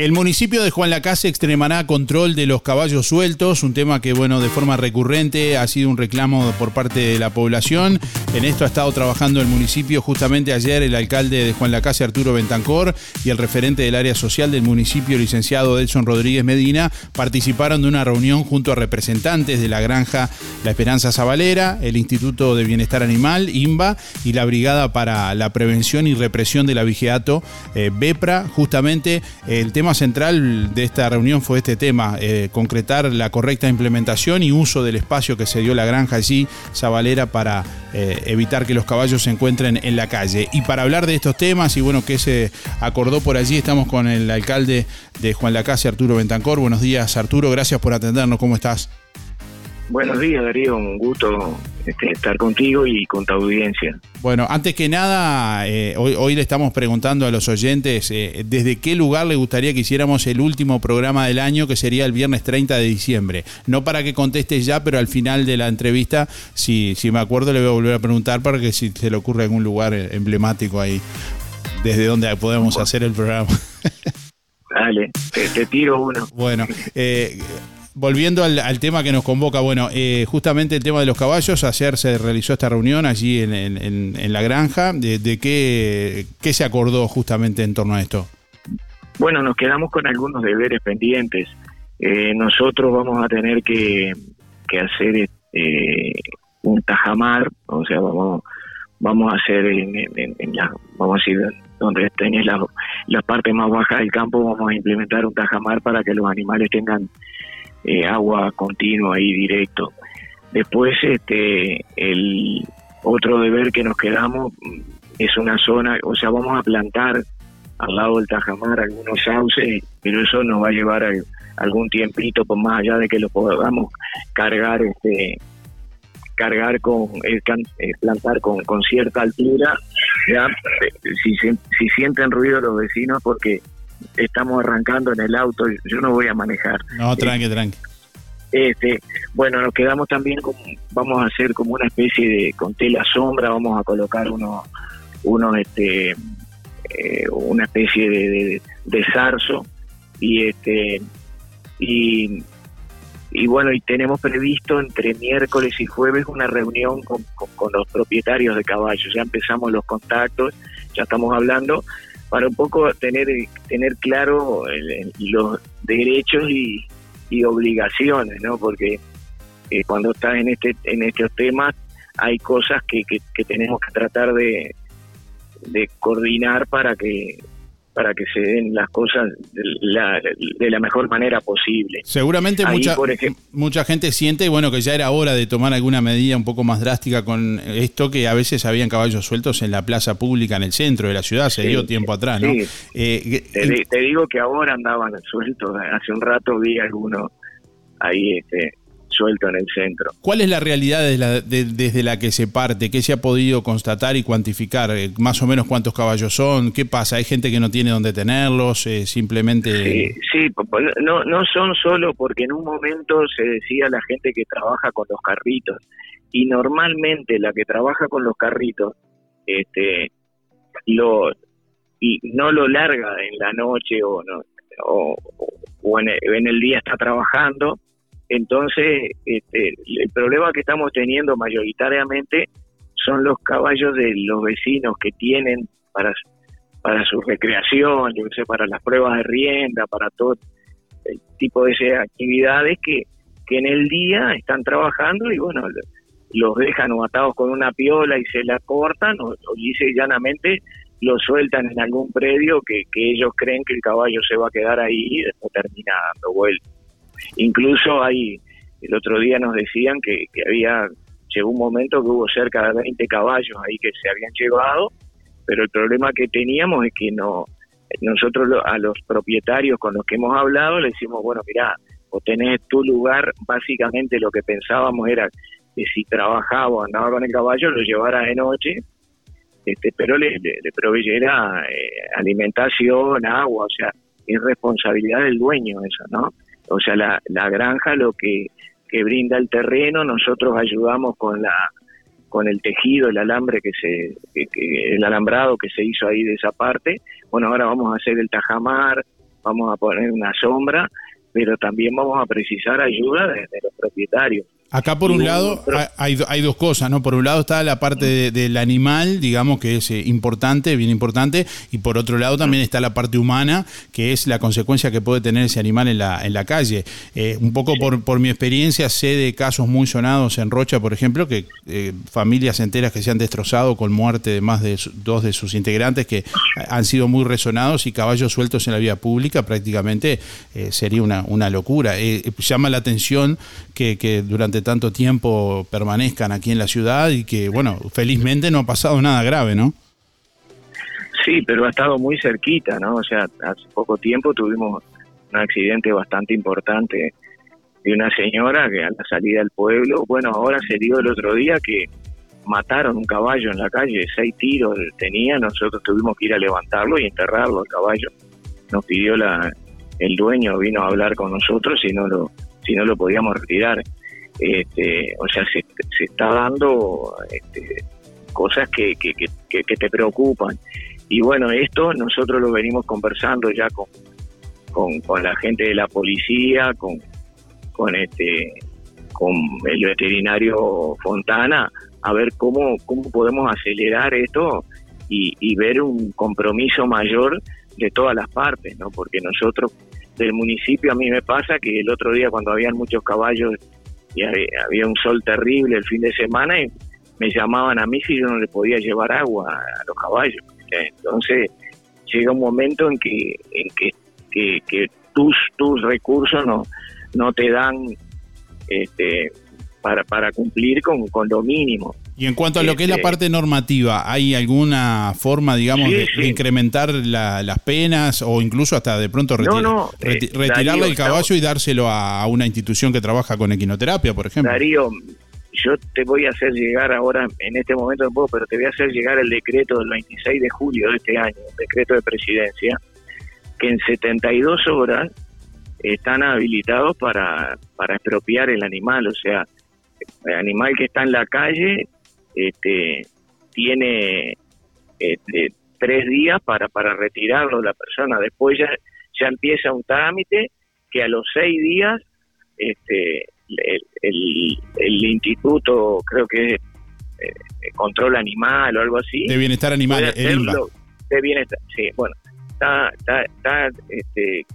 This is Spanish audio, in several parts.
El municipio de Juan Lacase extremará control de los caballos sueltos, un tema que, bueno, de forma recurrente ha sido un reclamo por parte de la población. En esto ha estado trabajando el municipio. Justamente ayer el alcalde de Juan Lacase, Arturo Bentancor, y el referente del área social del municipio, licenciado Edson Rodríguez Medina, participaron de una reunión junto a representantes de la granja La Esperanza Zabalera, el Instituto de Bienestar Animal, INBA, y la Brigada para la Prevención y Represión del Abigeato, eh, BEPRA. Justamente el tema central de esta reunión fue este tema, eh, concretar la correcta implementación y uso del espacio que se dio la granja allí, Zabalera, para eh, evitar que los caballos se encuentren en la calle. Y para hablar de estos temas y bueno, que se acordó por allí, estamos con el alcalde de Juan Lacase, Arturo Bentancor. Buenos días, Arturo, gracias por atendernos, ¿cómo estás? Buenos días, Darío. Un gusto este, estar contigo y con tu audiencia. Bueno, antes que nada, eh, hoy, le estamos preguntando a los oyentes eh, desde qué lugar le gustaría que hiciéramos el último programa del año, que sería el viernes 30 de diciembre. No para que contestes ya, pero al final de la entrevista, si, si me acuerdo, le voy a volver a preguntar para que si se le ocurre algún lugar eh, emblemático ahí, desde donde podemos hacer el programa. Dale, te, tiro uno. Bueno, eh, volviendo al, tema que nos convoca, bueno, eh, justamente el tema de los caballos, ayer se realizó esta reunión allí en, la granja, ¿de, qué, se acordó justamente en torno a esto? Bueno, nos quedamos con algunos deberes pendientes. Eh, nosotros vamos a tener que, hacer eh, un tajamar, o sea, vamos, vamos a hacer en, la, vamos a ir donde tenés la, la parte más baja del campo, vamos a implementar un tajamar para que los animales tengan eh, agua continua ahí directo. Después, este, el otro deber que nos quedamos es una zona, o sea, vamos a plantar al lado del Tajamar algunos sauces, pero eso nos va a llevar algún tiempito, por más allá de que lo podamos cargar, este, cargar con, eh, eh, plantar con, con cierta altura, ya, si, si sienten ruido los vecinos porque estamos arrancando en el auto, yo no voy a manejar. No, tranqui, tranqui. Este, bueno, nos quedamos también como, vamos a hacer como una especie de, con tela sombra, vamos a colocar unos, uno este, eh, una especie de, de, zarzo y este, y, y bueno, y tenemos previsto entre miércoles y jueves una reunión con, con los propietarios de caballos. Ya empezamos los contactos, ya estamos hablando para un poco tener, tener claro los derechos y, obligaciones, ¿no? Porque eh, cuando estás en este en estos temas hay cosas que, que, tenemos que tratar de, de coordinar para que para que se den las cosas de la, de la mejor manera posible. Seguramente mucha, mucha gente siente bueno que ya era hora de tomar alguna medida un poco más drástica con esto que a veces habían caballos sueltos en la plaza pública en el centro de la ciudad, se dio tiempo atrás, ¿no? Eh, te, digo que ahora andaban sueltos, hace un rato vi algunos ahí este, suelto en el centro. ¿Cuál es la realidad desde la que se parte? ¿Qué se ha podido constatar y cuantificar? Eh, ¿Más o menos cuántos caballos son? ¿Qué pasa? ¿Hay gente que no tiene dónde tenerlos? Eh, simplemente... Sí, sí, no, no son solo porque en un momento se decía la gente que trabaja con los carritos y normalmente la que trabaja con los carritos este lo y no lo larga en la noche o no o, o en el día está trabajando entonces, este, el problema que estamos teniendo mayoritariamente son los caballos de los vecinos que tienen para, para su recreación, yo sé, para las pruebas de rienda, para todo tipo de actividades que, que en el día están trabajando y bueno, los dejan o atados con una piola y se la cortan o, o dice llanamente los sueltan en algún predio que, que ellos creen que el caballo se va a quedar ahí y después termina dando vuelta. Incluso hay, el otro día nos decían que, había, llegó un momento que hubo cerca de 20 caballos ahí que se habían llevado, pero el problema que teníamos es que no nosotros a los propietarios con los que hemos hablado le decimos, bueno, mira, o tenés tu lugar, básicamente lo que pensábamos era que si trabajaba o andaba con el caballo lo llevara de noche, este, pero le, le, proveyera eh, alimentación, agua, o sea, es responsabilidad del dueño eso, ¿no? O sea, la, la granja lo que, que brinda el terreno, nosotros ayudamos con la con el tejido, el alambre que se, el alambrado que se hizo ahí de esa parte. Bueno, ahora vamos a hacer el tajamar, vamos a poner una sombra, pero también vamos a precisar ayuda de los propietarios. Acá por un lado hay, hay, dos cosas, ¿no? Por un lado está la parte del animal, digamos, que es eh, importante, bien importante, y por otro lado también está la parte humana, que es la consecuencia que puede tener ese animal en la, en la calle. Eh, un poco por, por mi experiencia sé de casos muy sonados en Rocha, por ejemplo, que eh, familias enteras que se han destrozado con muerte de más de dos de sus integrantes que han sido muy resonados y caballos sueltos en la vía pública prácticamente sería una, una locura. llama la atención que, que durante tanto tiempo permanezcan aquí en la ciudad y que, bueno, felizmente no ha pasado nada grave, ¿no? Sí, pero ha estado muy cerquita, ¿no? O sea, hace poco tiempo tuvimos un accidente bastante importante de una señora que a la salida del pueblo, bueno, ahora se dio el otro día que mataron un caballo en la calle, seis tiros tenía, nosotros tuvimos que ir a levantarlo y enterrarlo el caballo. Nos pidió la, el dueño, vino a hablar con nosotros si no lo, si no lo podíamos retirar. Este, o sea, se, se está dando este, cosas que, que, te preocupan. Y bueno, esto nosotros lo venimos conversando ya con, con, la gente de la policía, con, con, este, con el veterinario Fontana, a ver cómo, cómo podemos acelerar esto y, y ver un compromiso mayor de todas las partes, ¿no? Porque nosotros del municipio a mí me pasa que el otro día cuando habían muchos caballos y había un sol terrible el fin de semana y me llamaban a mí si yo no le podía llevar agua a los caballos. Entonces llega un momento en que en que, tus tus recursos no no te dan este para, para cumplir con, con lo mínimo. Y en cuanto a lo que es la este, parte normativa, ¿hay alguna forma, digamos, de, incrementar las penas o incluso hasta de pronto eh, retirarle el caballo y dárselo a, una institución que trabaja con equinoterapia, por ejemplo? Darío, yo te voy a hacer llegar ahora, en este momento no puedo, pero te voy a hacer llegar el decreto del 26 de julio de este año, el decreto de presidencia, que en 72 horas están habilitados para, para expropiar el animal, o sea, el animal que está en la calle este, tiene este, tres días para, para retirarlo la persona. Después ya, ya empieza un trámite que a los seis días este, el, el, instituto, creo que es eh, control animal o algo así. De bienestar animal, el De bienestar, sí, bueno, está, está, está este,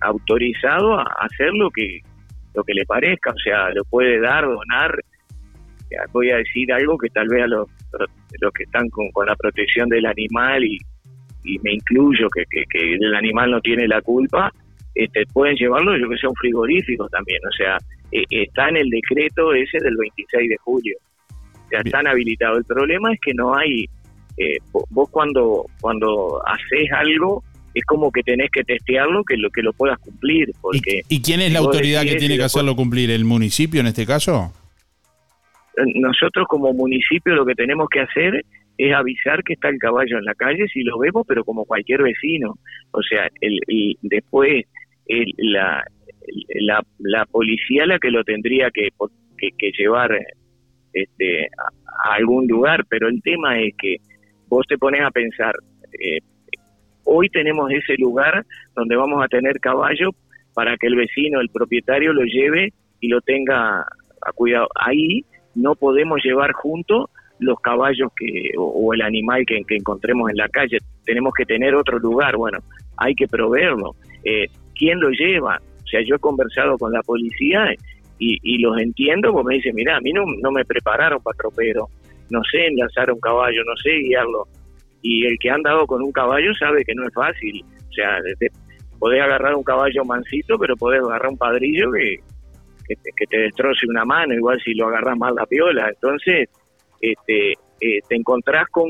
autorizado a hacer lo que, lo que le parezca, o sea, lo puede dar, donar, voy a decir algo que tal vez a los, los que están con, la protección del animal y, me incluyo que, que, el animal no tiene la culpa, este, pueden llevarlo, yo que sé, un frigorífico también. O sea, eh, está en el decreto ese del 26 de julio. Ya están habilitados. El problema es que no hay, eh, vos cuando, cuando haces algo, es como que tenés que testearlo que lo que lo puedas cumplir. Porque ¿Y, quién es la autoridad que tiene que hacerlo cumplir? ¿El municipio en este caso? Nosotros como municipio lo que tenemos que hacer es avisar que está el caballo en la calle si lo vemos, pero como cualquier vecino. O sea, el, después la, la, la, policía la que lo tendría que, que, llevar este, a, algún lugar, pero el tema es que vos te pones a pensar, eh, hoy tenemos ese lugar donde vamos a tener caballo para que el vecino, el propietario lo lleve y lo tenga a cuidado. Ahí no podemos llevar juntos los caballos que o, el animal que, encontremos en la calle. Tenemos que tener otro lugar. Bueno, hay que proveerlo. Eh, ¿Quién lo lleva? O sea, yo he conversado con la policía y, los entiendo porque me dicen, mira, a mí no, me prepararon para tropero, no sé enlazar un caballo, no sé guiarlo. Y el que ha andado con un caballo sabe que no es fácil. O sea, podés agarrar un caballo mansito, pero podés agarrar un padrillo que, que, te destroce una mano, igual si lo agarras mal la piola. Entonces, este, eh, te encontrás con,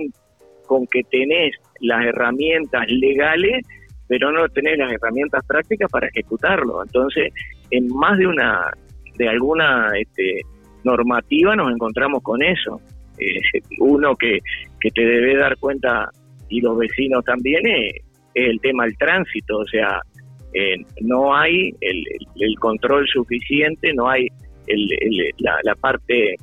con que tenés las herramientas legales, pero no tenés las herramientas prácticas para ejecutarlo. Entonces, en más de una, de alguna este, normativa nos encontramos con eso. Eh, uno que, que te debe dar cuenta, y los vecinos también, es el tema del tránsito, o sea, eh, no hay el, control suficiente, no hay la, parte, eh,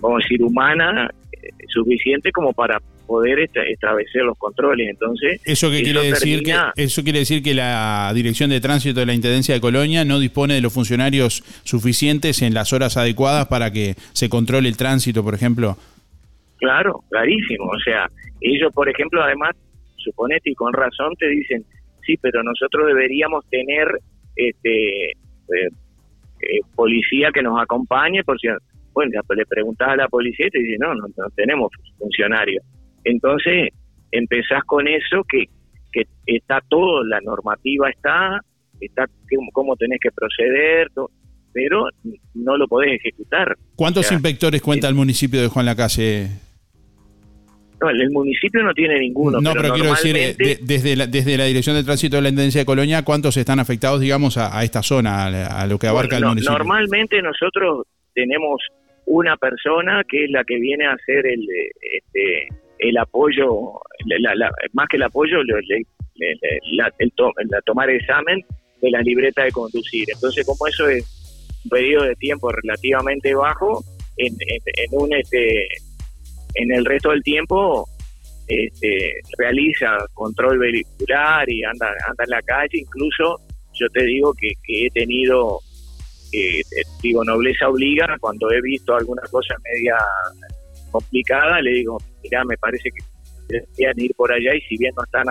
vamos a decir, humana eh, suficiente como para poder establecer los controles. Entonces, eso que quiere decir que eso quiere decir que la Dirección de Tránsito de la Intendencia de Colonia no dispone de los funcionarios suficientes en las horas adecuadas para que se controle el tránsito, por ejemplo. Claro, clarísimo. O sea, ellos, por ejemplo, además, suponete y con razón te dicen, sí, pero nosotros deberíamos tener este eh, eh, policía que nos acompañe, por si bueno, le preguntás a la policía y te dice, no, no, no tenemos funcionarios. Entonces, empezás con eso que, que está todo, la normativa está, está cómo tenés que proceder, pero no lo podés ejecutar. ¿Cuántos inspectores cuenta el municipio de Juan Lacase? No, el municipio no tiene ninguno. No, pero, quiero decir, eh, desde, la, desde la Dirección de Tránsito de la Intendencia de Colonia, ¿cuántos están afectados, digamos, a, esta zona, a, lo que abarca el municipio? Normalmente nosotros tenemos una persona que es la que viene a hacer el, este, el apoyo, más que el apoyo, la, el tomar examen de la libreta de conducir. Entonces, como eso es un periodo de tiempo relativamente bajo, en, en, un este, en el resto del tiempo este, realiza control vehicular y anda, anda en la calle. Incluso yo te digo que, que he tenido eh, digo, nobleza obliga, cuando he visto alguna cosa media complicada, le digo, mira, me parece que deberían ir por allá y si bien no están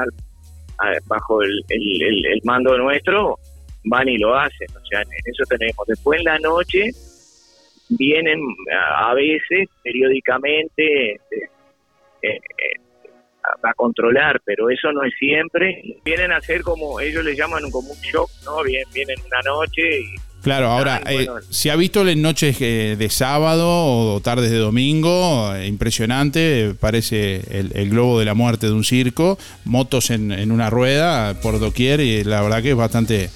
bajo el, mando nuestro, van y lo hacen, o sea, en eso tenemos. Después en la noche vienen a veces, periódicamente, este, eh, eh, a, controlar, pero eso no es siempre. Vienen a hacer como ellos le llaman como un shock, ¿no? Vienen, vienen una noche y Claro, ahora, eh, se ha visto en noches eh, de sábado o tardes de domingo, eh, impresionante, parece el, globo de la muerte de un circo, motos en, una rueda por doquier y la verdad que es bastante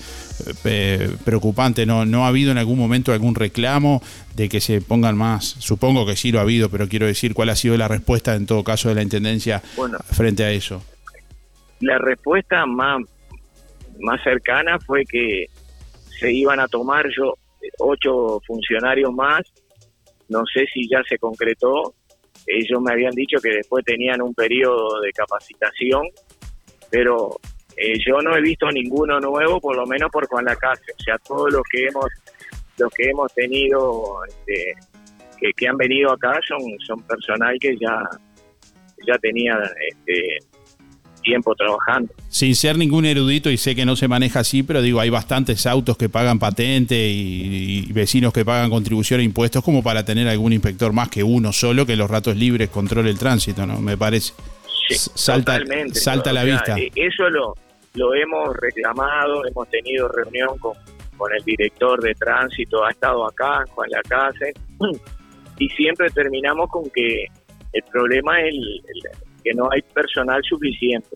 preocupante. No, no ha habido en algún momento algún reclamo de que se pongan más, supongo que sí lo ha habido, pero quiero decir cuál ha sido la respuesta en todo caso de la Intendencia frente a eso. La respuesta más, más cercana fue que se iban a tomar yo ocho funcionarios más, no sé si ya se concretó, ellos me habían dicho que después tenían un periodo de capacitación, pero eh, yo no he visto ninguno nuevo, por lo menos por Juan Lacase, o sea, todos los que hemos los que hemos tenido este, que, que, han venido acá son son personal que ya ya tenía este, tiempo trabajando. Sin ser ningún erudito y sé que no se maneja así, pero digo, hay bastantes autos que pagan patente y, vecinos que pagan contribución e impuestos como para tener algún inspector más que uno solo que los ratos libres controle el tránsito, ¿no? Me parece. salta salta a la vista. Eh, eso lo, lo hemos reclamado, hemos tenido reunión con, con el director de tránsito, ha estado acá, Juan Lacase, y siempre terminamos con que el problema es el que no hay personal suficiente,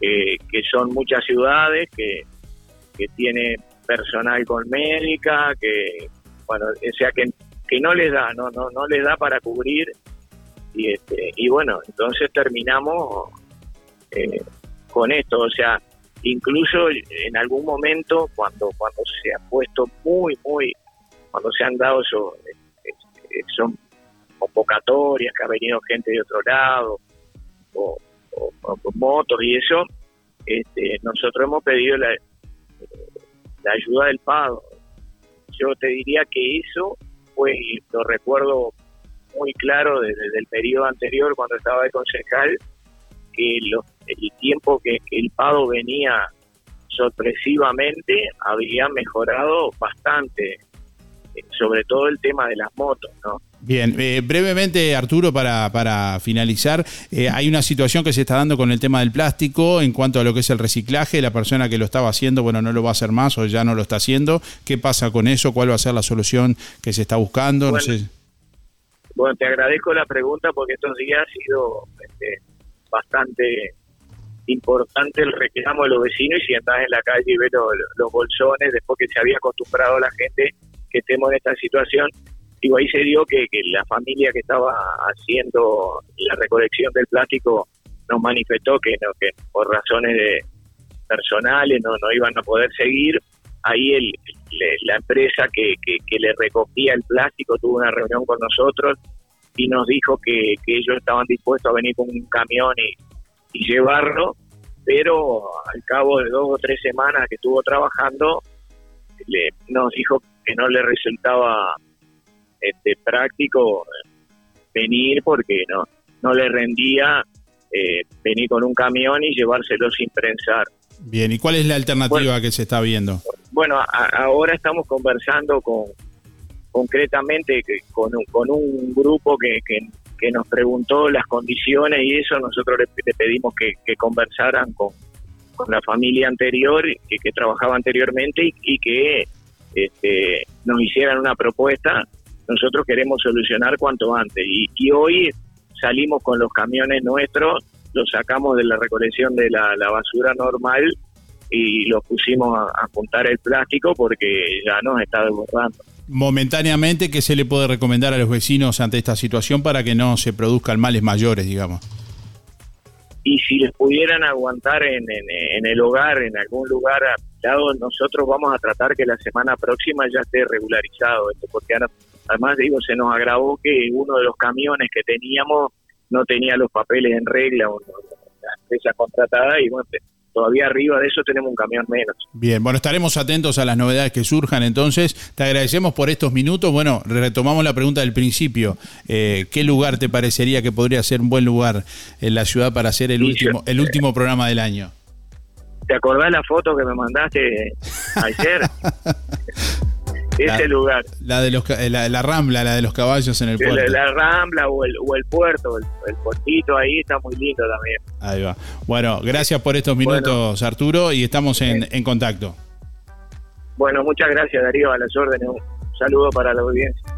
que, son muchas ciudades que, que tiene personal con médica, que, bueno, o sea, que, que no les da, no, no, no les da para cubrir. Y, este, y bueno, entonces terminamos eh, con esto, o sea, incluso en algún momento cuando cuando se ha puesto muy muy cuando se han dado eso, son convocatorias que ha venido gente de otro lado o, motos y eso, este, nosotros hemos pedido la, la ayuda del pago. Yo te diría que eso fue, lo recuerdo muy claro desde, el periodo anterior cuando estaba de concejal, que el tiempo que, que el pago venía sorpresivamente había mejorado bastante, eh, sobre todo el tema de las motos, ¿no? Bien, eh, brevemente Arturo, para, para finalizar, eh, hay una situación que se está dando con el tema del plástico en cuanto a lo que es el reciclaje, la persona que lo estaba haciendo, bueno, no lo va a hacer más o ya no lo está haciendo, ¿qué pasa con eso? ¿Cuál va a ser la solución que se está buscando? Bueno, no sé. bueno te agradezco la pregunta porque estos días ha sido este, bastante importante el reclamo de los vecinos y si andás en la calle y ves los bolsones, después que se había acostumbrado la gente que estemos en esta situación, Digo, ahí se dio que, la familia que estaba haciendo la recolección del plástico nos manifestó que, no, que por razones de personales no, no iban a poder seguir. Ahí el, la empresa que, que, le recogía el plástico tuvo una reunión con nosotros y nos dijo que, ellos estaban dispuestos a venir con un camión y, llevarlo, pero al cabo de dos o tres semanas que estuvo trabajando, le, nos dijo que no le resultaba este práctico venir porque no no le rendía eh, venir con un camión y llevárselo sin prensar. Bien, ¿y cuál es la alternativa que se está viendo? Bueno, ahora estamos conversando con concretamente con, con un grupo que, que, nos preguntó las condiciones y eso nosotros le, pedimos que, conversaran con, con, la familia anterior que, que trabajaba anteriormente y, que este, nos hicieran una propuesta. Nosotros queremos solucionar cuanto antes y, hoy salimos con los camiones nuestros, los sacamos de la recolección de la, basura normal y los pusimos a, juntar el plástico porque ya nos está desbordando. Momentáneamente, ¿qué se le puede recomendar a los vecinos ante esta situación para que no se produzcan males mayores, digamos? Y si les pudieran aguantar en, el hogar, en algún lugar lado, nosotros vamos a tratar que la semana próxima ya esté regularizado esto, porque además digo, se nos agravó que uno de los camiones que teníamos no tenía los papeles en regla, la empresa contratada, y bueno, todavía arriba de eso tenemos un camión menos. Bien, bueno, estaremos atentos a las novedades que surjan entonces. Te agradecemos por estos minutos. Bueno, retomamos la pregunta del principio. Eh, ¿Qué lugar te parecería que podría ser un buen lugar en la ciudad para hacer el, último, el último programa del año? ¿Te acordás la foto que me mandaste ayer? ese lugar. La de los eh, la, rambla, la de los caballos en el puerto. La, rambla o el, o el puerto, el, el, puertito ahí está muy lindo también. Ahí va. Bueno, gracias por estos minutos, Arturo, y estamos en, en contacto. Bueno, muchas gracias, Darío, a las órdenes. Un saludo para la audiencia.